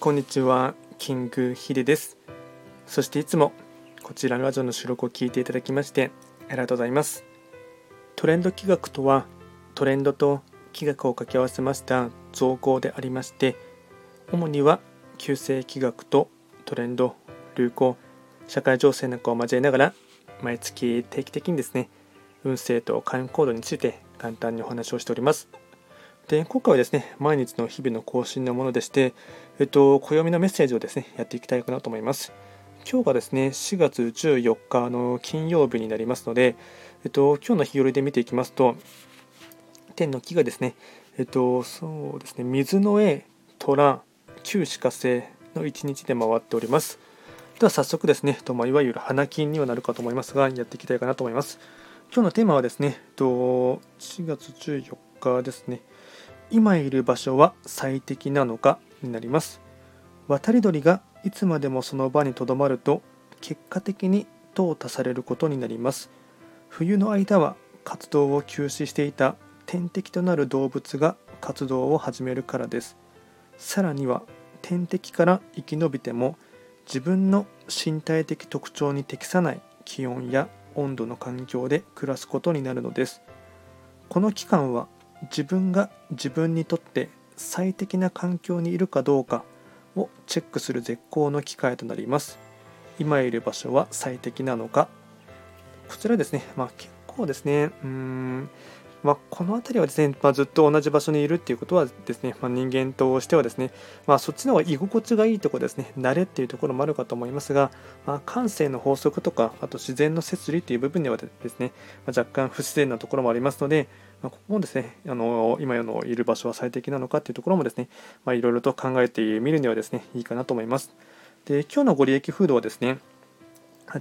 こんにちは、キングヒデです。そしていつもこちらのラジオの収録を聞いていただきましてありがとうございます。トレンド企画とはトレンドと企画を掛け合わせました造語でありまして、主には旧世企画とトレンド、流行、社会情勢なんかを交えながら毎月定期的にですね、運勢と開運行動について簡単にお話をしております。で今回はですね、毎日の日々の更新のものでして、えっと、暦のメッセージをですね、やっていきたいかなと思います。今日がですね、4月14日の金曜日になりますので、えっと、今日の日和で見ていきますと、天の木がですね、えっと、そうですね、水の絵、虎、旧歯科星の1日で回っております。では早速ですね、とまいわゆる花金にはなるかと思いますが、やっていきたいかなと思います。今日のテーマはですね、4月14日ですね、今いる場所は最適なのかになります。渡り鳥がいつまでもその場にとどまると結果的に淘汰されることになります。冬の間は活動を休止していた天敵となる動物が活動を始めるからです。さらには天敵から生き延びても自分の身体的特徴に適さない気温や温度の環境で暮らすことになるのです。この期間は自分が自分にとって最適な環境にいるかどうかをチェックする絶好の機会となります。今いる場所は最適なのか。こちらですね、まあ、結構ですね。うん。まあ、この辺りはですね、まあ、ずっと同じ場所にいるっていうことはですね、まあ、人間としてはですね、まあ、そっちの方が居心地がいいところですね、慣れっていうところもあるかと思いますが、まあ、感性の法則とか、あと自然の摂理っていう部分ではですね、ま若干不自然なところもありますので、まここもですね、あの今のいる場所は最適なのかっていうところもですね、いろいろと考えてみるにはですね、いいかなと思います。で、今日のご利益フードはですね、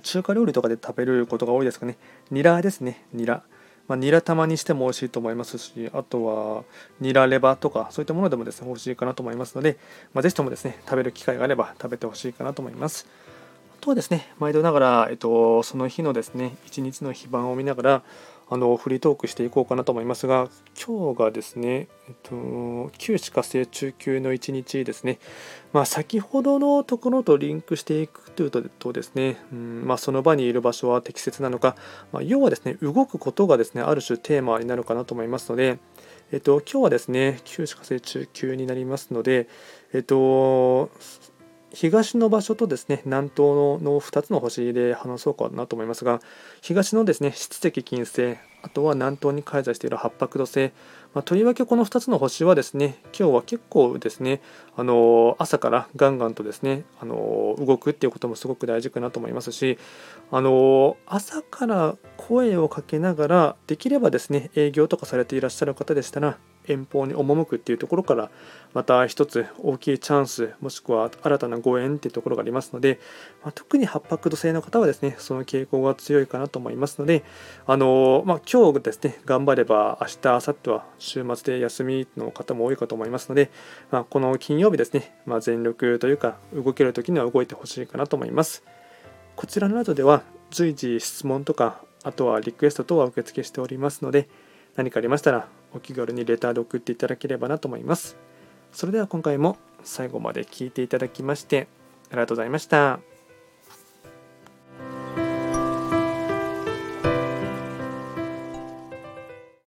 中華料理とかで食べることが多いですかね、ニラですね、ニラ。まあ、ニラ玉にしても美味しいと思いますし、あとはニラレバとかそういったものでもですね、美味しいかなと思いますので、まあ、ぜひともですね、食べる機会があれば食べてほしいかなと思います。あとはですね、毎度ながら、えっと、その日のですね、一日の非番を見ながら、あのフリートークしていこうかなと思いますが、今日がですね、えっと、旧歯科生中級の1日ですね、まあ、先ほどのところとリンクしていくというとですね、うんまあ、その場にいる場所は適切なのか、まあ、要はですね、動くことがですね、ある種テーマになるかなと思いますので、えっと、今日はですね、旧歯科生中級になりますので、えっと、東の場所とですね南東の2つの星で話そうかなと思いますが東のですね七石金星あとは南東に開催している八白土星、まあ、とりわけこの2つの星はですね今日は結構ですねあの朝からガンガンとですねあの動くっていうこともすごく大事かなと思いますしあの朝から声をかけながらできればですね営業とかされていらっしゃる方でしたら遠方に赴くっていうところからまた一つ大きいチャンスもしくは新たなご縁っていうところがありますので、まあ、特に八白土星の方はですねその傾向が強いかなと思いますのであの、まあ、今日ですね頑張れば明日明後日は週末で休みの方も多いかと思いますので、まあ、この金曜日ですね、ま全力というか動ける時には動いてほしいかなと思います。こちらのラジオでは随時質問とかあとはリクエスト等は受付しておりますので何かありましたらお気軽にレターで送っていただければなと思います。それでは今回も最後まで聴いていただきましてありがとうございました。